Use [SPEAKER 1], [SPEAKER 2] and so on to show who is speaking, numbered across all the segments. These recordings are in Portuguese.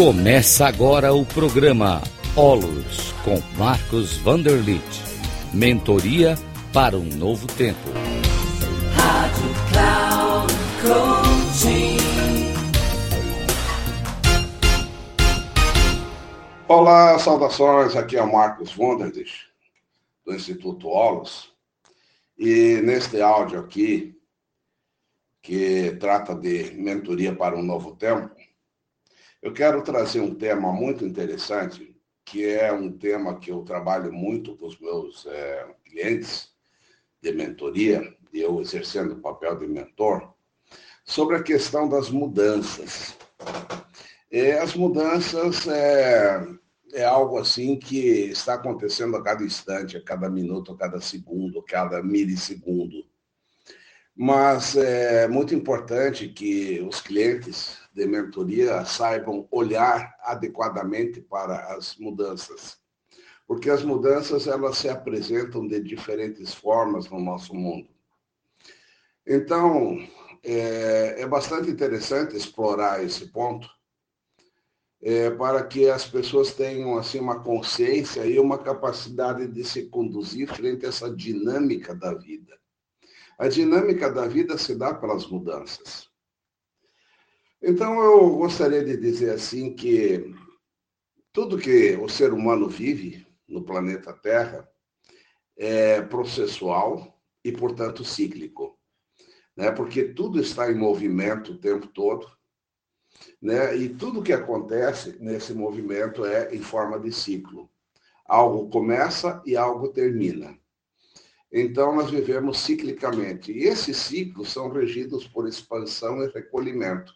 [SPEAKER 1] Começa agora o programa Olos com Marcos Vanderlit. Mentoria para um novo tempo. Rádio Cloud Coaching.
[SPEAKER 2] Olá, saudações. Aqui é o Marcos Vanderlit, do Instituto Olos. E neste áudio aqui, que trata de mentoria para um novo tempo, eu quero trazer um tema muito interessante, que é um tema que eu trabalho muito com os meus é, clientes de mentoria, eu exercendo o papel de mentor, sobre a questão das mudanças. E as mudanças é, é algo assim que está acontecendo a cada instante, a cada minuto, a cada segundo, a cada milissegundo. Mas é muito importante que os clientes de mentoria saibam olhar adequadamente para as mudanças. Porque as mudanças elas se apresentam de diferentes formas no nosso mundo. Então, é, é bastante interessante explorar esse ponto é, para que as pessoas tenham assim uma consciência e uma capacidade de se conduzir frente a essa dinâmica da vida. A dinâmica da vida se dá pelas mudanças. Então, eu gostaria de dizer assim que tudo que o ser humano vive no planeta Terra é processual e, portanto, cíclico. Né? Porque tudo está em movimento o tempo todo, né? e tudo que acontece nesse movimento é em forma de ciclo. Algo começa e algo termina. Então, nós vivemos ciclicamente. E esses ciclos são regidos por expansão e recolhimento.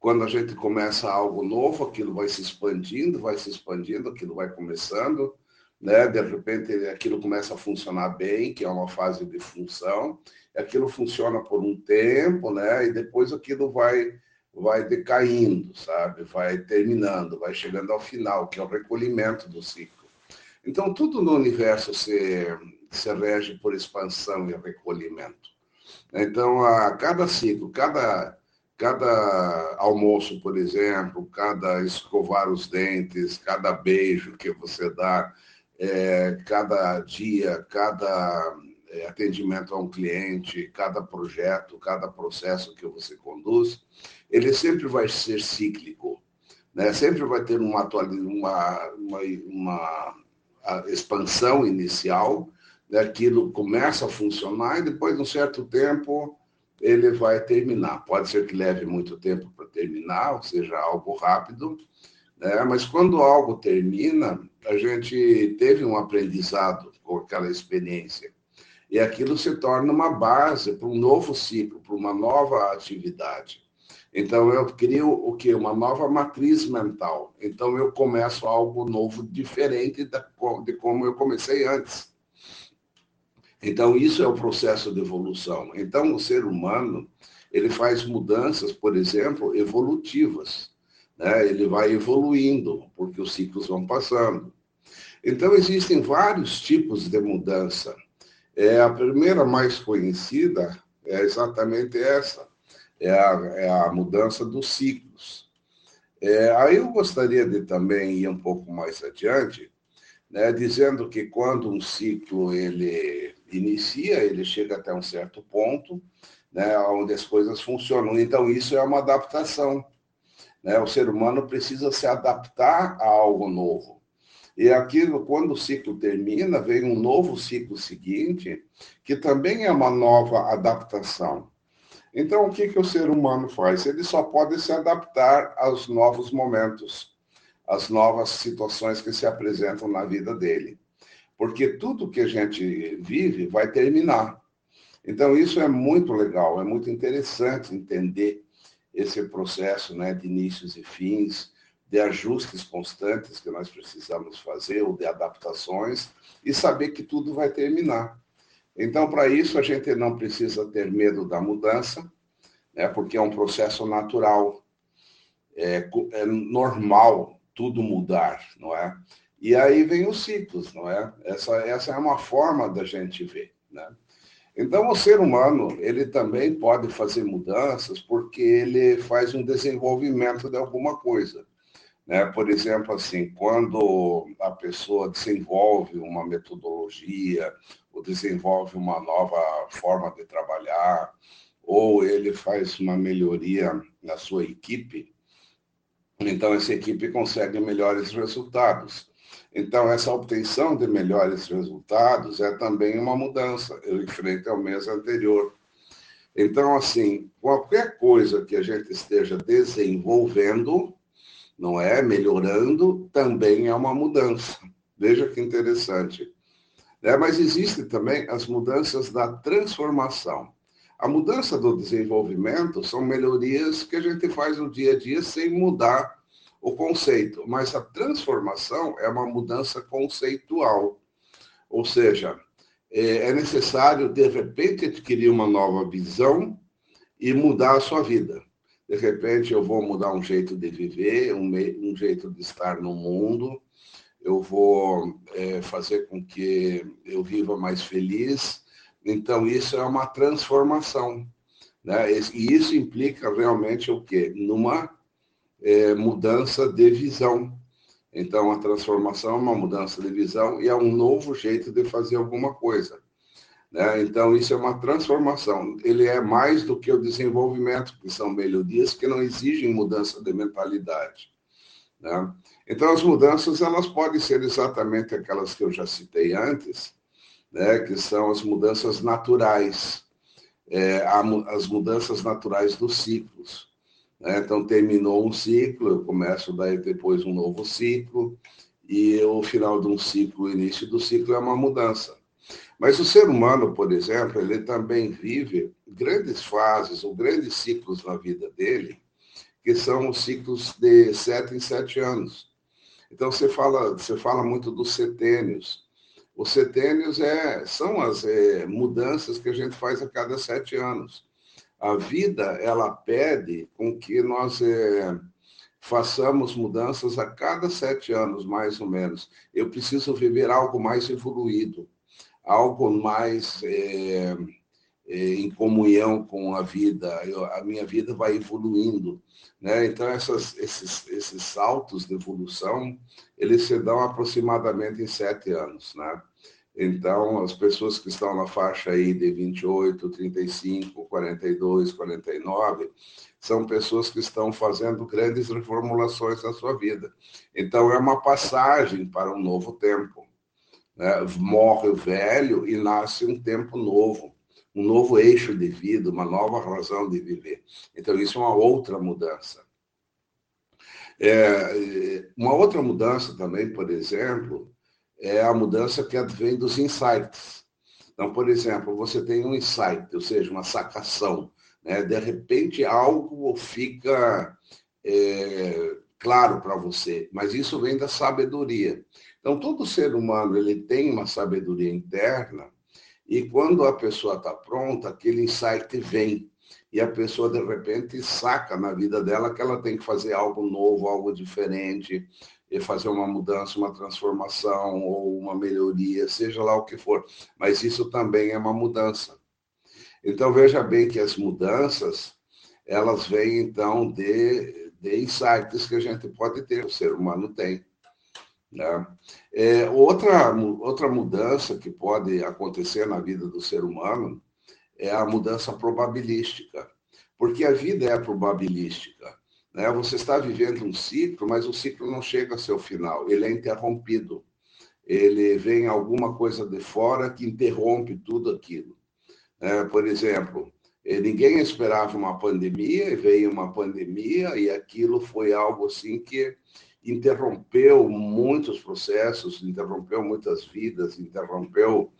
[SPEAKER 2] Quando a gente começa algo novo, aquilo vai se expandindo, vai se expandindo, aquilo vai começando, né? De repente aquilo começa a funcionar bem, que é uma fase de função, aquilo funciona por um tempo, né? E depois aquilo vai vai decaindo, sabe? Vai terminando, vai chegando ao final, que é o recolhimento do ciclo. Então tudo no universo se se rege por expansão e recolhimento. Então a cada ciclo, cada cada almoço, por exemplo, cada escovar os dentes, cada beijo que você dá, é, cada dia, cada é, atendimento a um cliente, cada projeto, cada processo que você conduz, ele sempre vai ser cíclico. Né? Sempre vai ter uma, uma, uma, uma expansão inicial? Aquilo começa a funcionar e depois de um certo tempo ele vai terminar. Pode ser que leve muito tempo para terminar, ou seja, algo rápido, né? mas quando algo termina, a gente teve um aprendizado com aquela experiência. E aquilo se torna uma base para um novo ciclo, para uma nova atividade. Então, eu crio o que? Uma nova matriz mental. Então, eu começo algo novo, diferente de como eu comecei antes. Então, isso é o processo de evolução. Então, o ser humano, ele faz mudanças, por exemplo, evolutivas. Né? Ele vai evoluindo, porque os ciclos vão passando. Então, existem vários tipos de mudança. É, a primeira mais conhecida é exatamente essa, é a, é a mudança dos ciclos. É, aí eu gostaria de também ir um pouco mais adiante, né, dizendo que quando um ciclo ele inicia, ele chega até um certo ponto, né, onde as coisas funcionam. Então, isso é uma adaptação. Né? O ser humano precisa se adaptar a algo novo. E aquilo, quando o ciclo termina, vem um novo ciclo seguinte, que também é uma nova adaptação. Então, o que, que o ser humano faz? Ele só pode se adaptar aos novos momentos, às novas situações que se apresentam na vida dele porque tudo que a gente vive vai terminar. Então, isso é muito legal, é muito interessante entender esse processo né, de inícios e fins, de ajustes constantes que nós precisamos fazer, ou de adaptações, e saber que tudo vai terminar. Então, para isso, a gente não precisa ter medo da mudança, né, porque é um processo natural, é, é normal tudo mudar, não é? E aí vem os ciclos, não é? Essa, essa é uma forma da gente ver, né? Então, o ser humano, ele também pode fazer mudanças porque ele faz um desenvolvimento de alguma coisa. Né? Por exemplo, assim, quando a pessoa desenvolve uma metodologia, ou desenvolve uma nova forma de trabalhar, ou ele faz uma melhoria na sua equipe, então essa equipe consegue melhores resultados. Então, essa obtenção de melhores resultados é também uma mudança frente ao mês anterior. Então, assim, qualquer coisa que a gente esteja desenvolvendo, não é? Melhorando, também é uma mudança. Veja que interessante. É, mas existem também as mudanças da transformação. A mudança do desenvolvimento são melhorias que a gente faz no dia a dia sem mudar o conceito, mas a transformação é uma mudança conceitual. Ou seja, é, é necessário, de repente, adquirir uma nova visão e mudar a sua vida. De repente, eu vou mudar um jeito de viver, um, um jeito de estar no mundo, eu vou é, fazer com que eu viva mais feliz. Então, isso é uma transformação. Né? E isso implica realmente o quê? Numa é, mudança de visão. Então, a transformação é uma mudança de visão e é um novo jeito de fazer alguma coisa. Né? Então, isso é uma transformação. Ele é mais do que o desenvolvimento, que são melhorias que não exigem mudança de mentalidade. Né? Então, as mudanças elas podem ser exatamente aquelas que eu já citei antes, né? que são as mudanças naturais, é, as mudanças naturais dos ciclos. Né? Então, terminou um ciclo, eu começo daí depois um novo ciclo, e o final de um ciclo, o início do ciclo é uma mudança. Mas o ser humano, por exemplo, ele também vive grandes fases ou grandes ciclos na vida dele, que são os ciclos de sete em sete anos. Então, você fala, você fala muito dos setênios. Os setênios é, são as é, mudanças que a gente faz a cada sete anos. A vida, ela pede com que nós é, façamos mudanças a cada sete anos, mais ou menos. Eu preciso viver algo mais evoluído, algo mais é, é, em comunhão com a vida. Eu, a minha vida vai evoluindo. Né? Então, essas, esses, esses saltos de evolução, eles se dão aproximadamente em sete anos. Né? Então, as pessoas que estão na faixa aí de 28, 35, 42, 49, são pessoas que estão fazendo grandes reformulações na sua vida. Então, é uma passagem para um novo tempo. Né? Morre o velho e nasce um tempo novo, um novo eixo de vida, uma nova razão de viver. Então, isso é uma outra mudança. É, uma outra mudança também, por exemplo, é a mudança que advém dos insights. Então, por exemplo, você tem um insight, ou seja, uma sacação. Né? De repente, algo fica é, claro para você, mas isso vem da sabedoria. Então, todo ser humano ele tem uma sabedoria interna e quando a pessoa está pronta, aquele insight vem e a pessoa de repente saca na vida dela que ela tem que fazer algo novo, algo diferente, fazer uma mudança, uma transformação ou uma melhoria, seja lá o que for. Mas isso também é uma mudança. Então veja bem que as mudanças elas vêm então de, de insights que a gente pode ter, o ser humano tem. Né? É, outra, outra mudança que pode acontecer na vida do ser humano é a mudança probabilística, porque a vida é probabilística. Né? Você está vivendo um ciclo, mas o ciclo não chega ao seu final, ele é interrompido. Ele vem alguma coisa de fora que interrompe tudo aquilo. É, por exemplo, eh, ninguém esperava uma pandemia, veio uma pandemia e aquilo foi algo assim que interrompeu muitos processos, interrompeu muitas vidas, interrompeu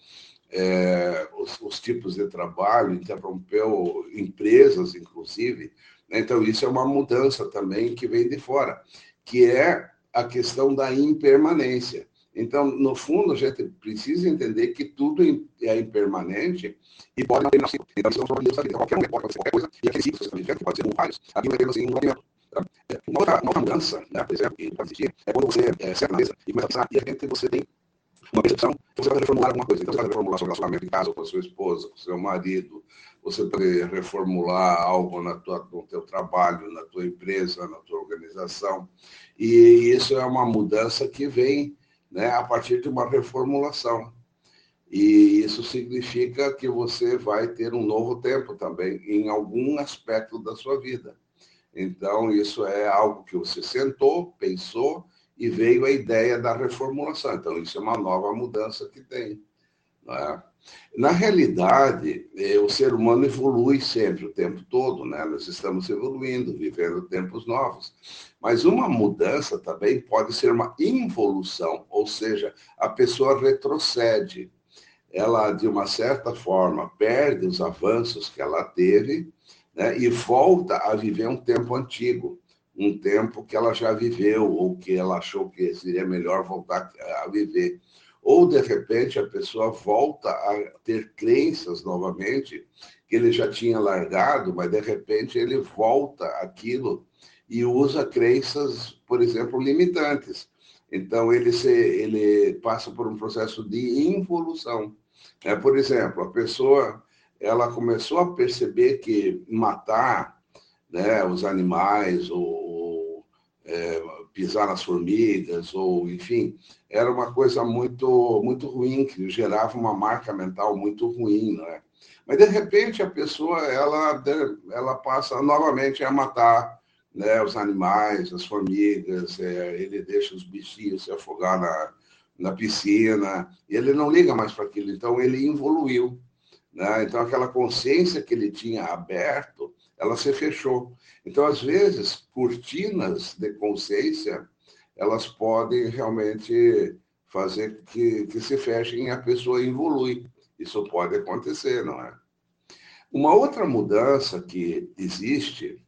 [SPEAKER 2] é, os, os, tipos de trabalho, interrompeu empresas, inclusive. Então, isso é uma mudança também que vem de fora, que é a questão da impermanência. Então, no fundo, a gente precisa entender que tudo é impermanente e pode não ter é qualquer um pode qualquer coisa, e aquele ciclo que pode ser um vários, aqui vai ter assim, um alimento. Tá? Uma outra, mudança, né, por exemplo, que pode existir, é quando você é, senta na mesa e começa a pensar, e de repente você tem uma percepção, você vai reformular alguma coisa. Então, você vai reformular seu relacionamento em casa com a sua esposa, com o seu marido, você pode reformular algo na tua, no teu trabalho, na tua empresa, na tua organização. E isso é uma mudança que vem né, a partir de uma reformulação. E isso significa que você vai ter um novo tempo também em algum aspecto da sua vida. Então, isso é algo que você sentou, pensou e veio a ideia da reformulação. Então, isso é uma nova mudança que tem. É? Na realidade, é, o ser humano evolui sempre, o tempo todo, né? Nós estamos evoluindo, vivendo tempos novos. Mas uma mudança também pode ser uma involução, ou seja, a pessoa retrocede. Ela, de uma certa forma, perde os avanços que ela teve né? e volta a viver um tempo antigo, um tempo que ela já viveu ou que ela achou que seria melhor voltar a viver. Ou, de repente, a pessoa volta a ter crenças novamente que ele já tinha largado, mas, de repente, ele volta aquilo e usa crenças, por exemplo, limitantes. Então, ele, se, ele passa por um processo de involução. É, por exemplo, a pessoa ela começou a perceber que matar né, os animais ou é, pisar nas formigas ou enfim era uma coisa muito muito ruim que gerava uma marca mental muito ruim é mas de repente a pessoa ela ela passa novamente a matar né, os animais as formigas é, ele deixa os bichinhos se afogar na na piscina ele não liga mais para aquilo então ele evoluiu né? Então, aquela consciência que ele tinha aberto, ela se fechou. Então, às vezes, cortinas de consciência, elas podem realmente fazer que, que se fechem e a pessoa evolui. Isso pode acontecer, não é? Uma outra mudança que existe,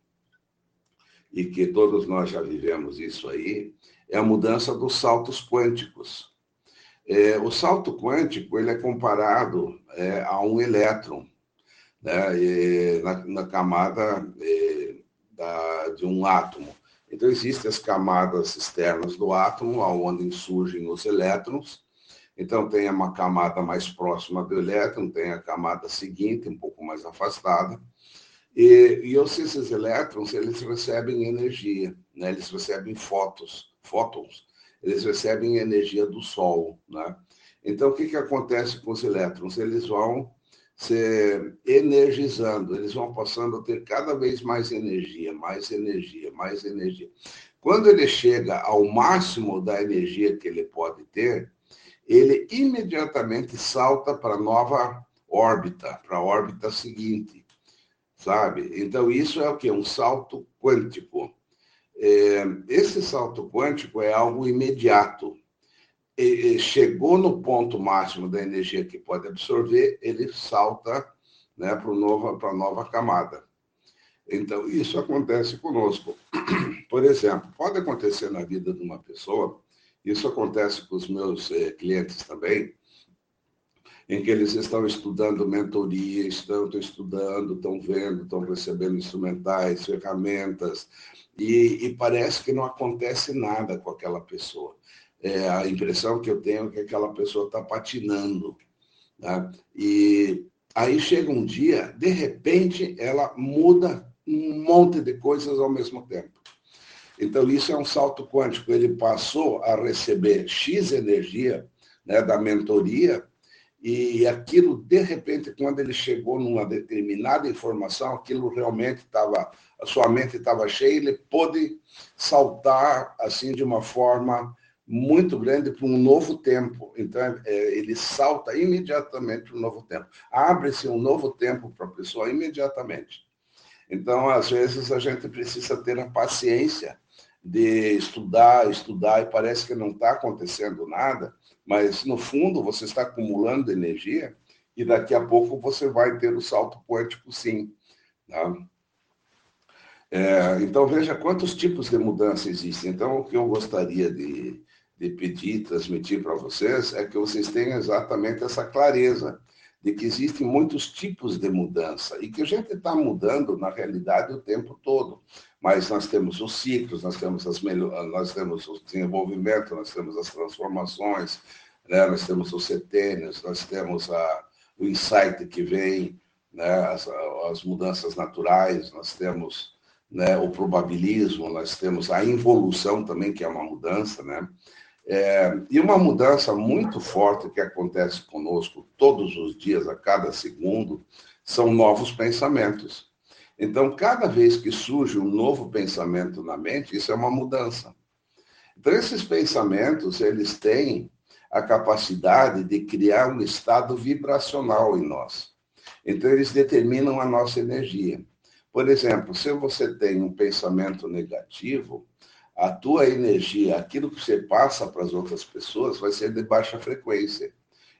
[SPEAKER 2] e que todos nós já vivemos isso aí, é a mudança dos saltos quânticos. É, o salto quântico ele é comparado é, a um elétron né, na, na, camada da, de um átomo. Então, existem as camadas externas do átomo, onde surgem os elétrons. Então, tem uma camada mais próxima do elétron, tem a camada seguinte, um pouco mais afastada. E, e esses elétrons, eles recebem energia, né? eles recebem fótons, fótons eles recebem energia do Sol. Né? Então, o que, que acontece com os elétrons? Eles vão se energizando, eles vão passando a ter cada vez mais energia, mais energia, mais energia. Quando ele chega ao máximo da energia que ele pode ter, ele imediatamente salta para nova órbita, para a órbita seguinte, sabe? Então, isso é o que? Um salto quântico. É, esse salto quântico é algo imediato. Chegou no ponto máximo da energia que pode absorver, ele salta né, para a nova camada. Então, isso acontece conosco. Por exemplo, pode acontecer na vida de uma pessoa, isso acontece com os meus eh, clientes também, em que eles estão estudando mentoria, estão estudando, estão vendo, estão recebendo instrumentais, ferramentas, e, e parece que não acontece nada com aquela pessoa. É, a impressão que eu tenho é que aquela pessoa está patinando. Né? E aí chega um dia, de repente, ela muda um monte de coisas ao mesmo tempo. Então, isso é um salto quântico. Ele passou a receber X energia né, da mentoria e aquilo, de repente, quando ele chegou numa determinada informação, aquilo realmente estava, a sua mente estava cheia, ele pôde saltar assim de uma forma muito grande para um novo tempo. Então, é, ele salta imediatamente para um novo tempo. Abre-se um novo tempo para a pessoa imediatamente. Então, às vezes, a gente precisa ter a paciência de estudar, estudar, e parece que não está acontecendo nada, mas no fundo você está acumulando energia e daqui a pouco você vai ter o salto quântico sim. Tá? É, então veja quantos tipos de mudança existem. Então o que eu gostaria de, de pedir, transmitir para vocês é que vocês tenham exatamente essa clareza de que existem muitos tipos de mudança e que a gente está mudando na realidade o tempo todo. Mas nós temos os ciclos, nós temos, as nós temos o desenvolvimento, nós temos as transformações, né? nós temos os setênios, nós temos a, o insight que vem, né? as, as mudanças naturais, nós temos né, o probabilismo, nós temos a involução também, que é uma mudança, né? É, e uma mudança muito forte que acontece conosco todos os dias, a cada segundo, são novos pensamentos. Então, cada vez que surge um novo pensamento na mente, isso é uma mudança. Então, esses pensamentos, eles têm a capacidade de criar um estado vibracional em nós. Então, eles determinam a nossa energia. Por exemplo, se você tem um pensamento negativo, a tua energia, aquilo que você passa para as outras pessoas, vai ser de baixa frequência.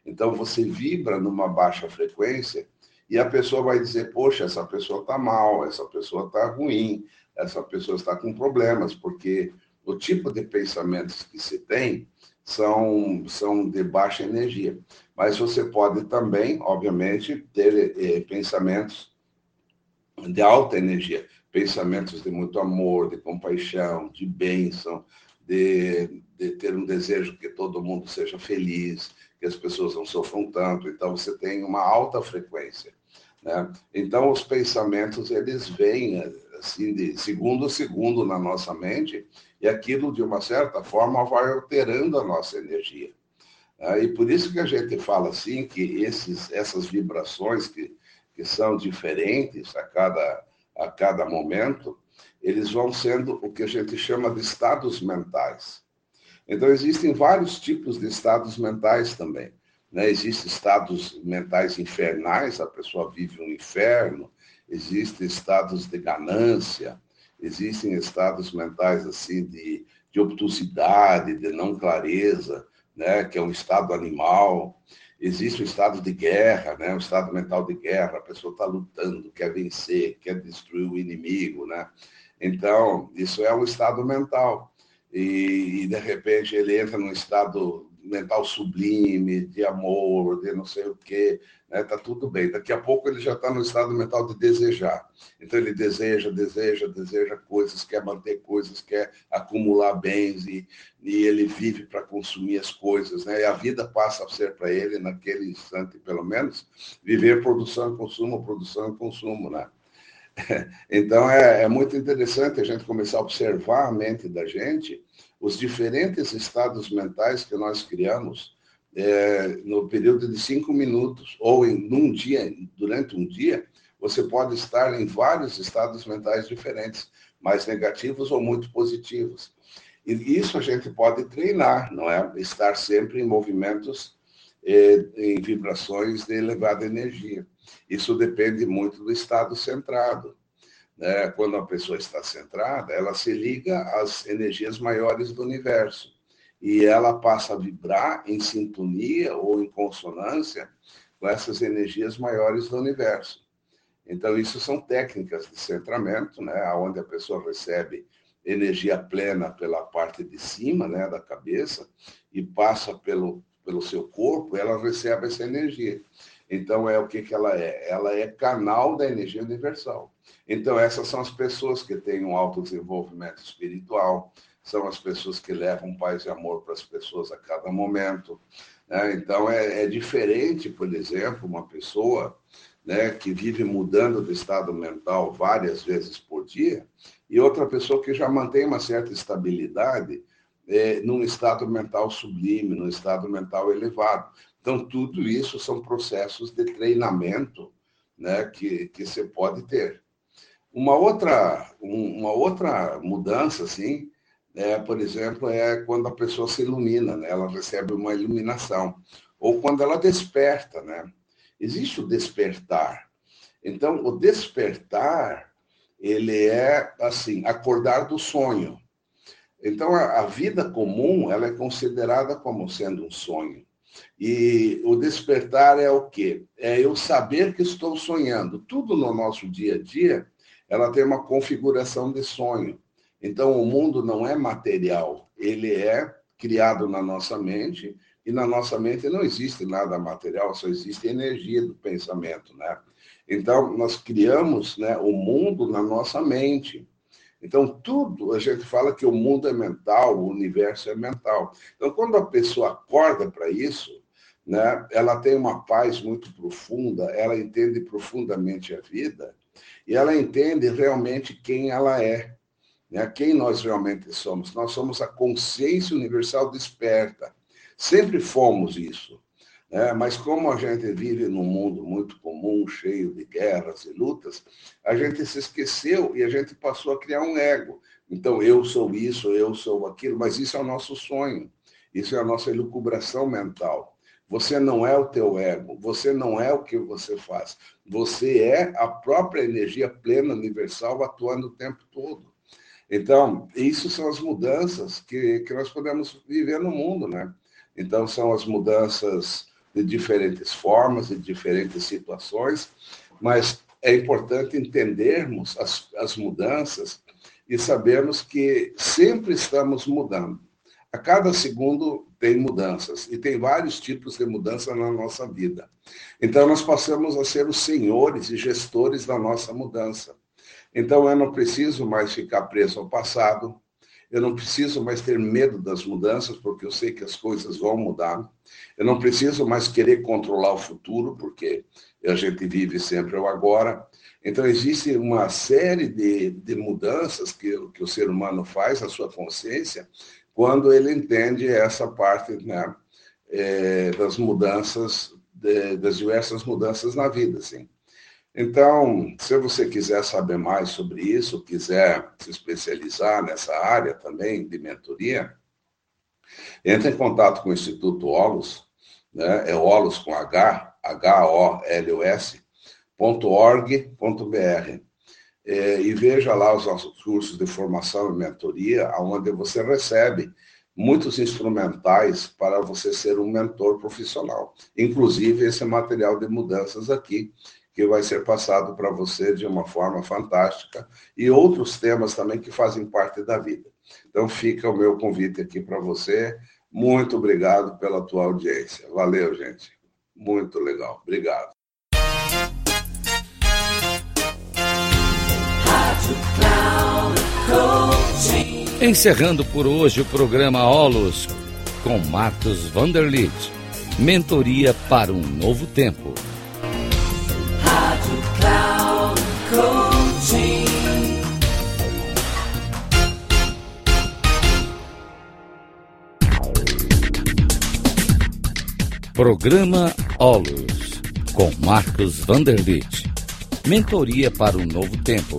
[SPEAKER 2] Então, você vibra numa baixa frequência e a pessoa vai dizer: Poxa, essa pessoa está mal, essa pessoa está ruim, essa pessoa está com problemas, porque o tipo de pensamentos que se tem são, são de baixa energia. Mas você pode também, obviamente, ter eh, pensamentos de alta energia, pensamentos de muito amor, de compaixão, de bênção, de, de ter um desejo que todo mundo seja feliz, que as pessoas não sofram tanto. Então, você tem uma alta frequência. Né? Então, os pensamentos, eles vêm assim, de segundo a segundo na nossa mente, e aquilo, de uma certa forma, vai alterando a nossa energia. Né? E por isso que a gente fala assim, que esses, essas vibrações que, que são diferentes a cada, a cada momento, eles vão sendo o que a gente chama de estados mentais. Então, existem vários tipos de estados mentais também. Né? Existem estados mentais infernais, a pessoa vive um inferno, existem estados de ganância, existem estados mentais assim de, de obtusidade, de não clareza, né? que é um estado animal. Existe o estado de guerra, né? o estado mental de guerra, a pessoa está lutando, quer vencer, quer destruir o inimigo. Né? Então, isso é um estado mental. E, e de repente ele entra num estado mental sublime, de amor, de não sei o quê, né? Tá tudo bem. Daqui a pouco ele já está no estado mental de desejar. Então ele deseja, deseja, deseja coisas, quer manter coisas, quer acumular bens e, e ele vive para consumir as coisas, né? E a vida passa a ser para ele naquele instante, pelo menos, viver produção e consumo, produção e consumo, né? Então é, é muito interessante a gente começar a observar a mente da gente os diferentes estados mentais que nós criamos é, no período de cinco minutos, ou em num dia, durante um dia, você pode estar em vários estados mentais diferentes, mais negativos ou muito positivos. E isso a gente pode treinar, não é? Estar sempre em movimentos, é, em vibrações de elevada energia. Isso depende muito do estado centrado né, quando a pessoa está centrada, ela se liga às energias maiores do universo e ela passa a vibrar em sintonia ou em consonância com essas energias maiores do universo. Então, isso são técnicas de centramento, né, onde a pessoa recebe energia plena pela parte de cima né, da cabeça e passa pelo, pelo seu corpo, ela recebe essa energia. Então, é o que, que ela é? Ela é canal da energia universal. Então, essas são as pessoas que têm um alto desenvolvimento espiritual, são as pessoas que levam paz e amor para as pessoas a cada momento. Né? Então, é, é, diferente, por exemplo, uma pessoa né, que vive mudando de estado mental várias vezes por dia e outra pessoa que já mantém uma certa estabilidade é, num estado mental sublime, num estado mental elevado. Então, tudo isso são processos de treinamento né, que, que você pode ter. Uma outra, uma outra mudança, assim, é, por exemplo, é quando a pessoa se ilumina, né? ela recebe uma iluminação. Ou quando ela desperta, né? Existe o despertar. Então, o despertar, ele é, assim, acordar do sonho. Então, a, a vida comum, ela é considerada como sendo um sonho. E o despertar é o quê? É eu saber que estou sonhando. Tudo no nosso dia a dia, ela tem uma configuração de sonho. Então, o mundo não é material, ele é criado na nossa mente, e na nossa mente não existe nada material, só existe energia do pensamento, né? Então, nós criamos né, o mundo na nossa mente. Então, tudo, a gente fala que o mundo é mental, o universo é mental. Então, quando a pessoa acorda para isso, né, ela tem uma paz muito profunda, ela entende profundamente a vida e ela entende realmente quem ela é, né, quem nós realmente somos. Nós somos a consciência universal desperta. Sempre fomos isso. Né? Mas como a gente vive num mundo muito comum, cheio de guerras e lutas, a gente se esqueceu e a gente passou a criar um ego. Então, eu sou isso, eu sou aquilo, mas isso é o nosso sonho. Isso é a nossa elucubração mental. Você não é o teu ego, você não é o que você faz. Você é a própria energia plena, universal, atuando o tempo todo. Então, isso são as mudanças que, que nós podemos viver no mundo, né? Então, são as mudanças de diferentes formas, de diferentes situações, mas é importante entendermos as, as mudanças e sabermos que sempre estamos mudando. A cada segundo tem mudanças, e tem vários tipos de mudança na nossa vida. Então, nós passamos a ser os senhores e gestores da nossa mudança. Então, eu não preciso mais ficar preso ao passado, eu não preciso mais ter medo das mudanças, porque eu sei que as coisas vão mudar. Eu não preciso mais querer controlar o futuro, porque a gente vive sempre o agora. Então, existe uma série de, de mudanças que, que o ser humano faz na sua consciência, quando ele entende essa parte né, é, das mudanças, de, das diversas mudanças na vida. Assim. Então, se você quiser saber mais sobre isso, quiser se especializar nessa área também de mentoria, entre em contato com o Instituto Olos, né, é Olos com H, H-O-L-O-S, .org.br é, e veja lá os nossos cursos de formação e mentoria, onde você recebe muitos instrumentais para você ser um mentor profissional. Inclusive esse material de mudanças aqui, que vai ser passado para você de uma forma fantástica, e outros temas também que fazem parte da vida. Então fica o meu convite aqui para você. Muito obrigado pela tua audiência. Valeu, gente. Muito legal. Obrigado.
[SPEAKER 1] Encerrando por hoje o programa Olos com Marcos Vanderlit. Mentoria para um novo tempo. Rádio Cloud. Programa Olos com Marcos Vanderlit. Mentoria para um novo tempo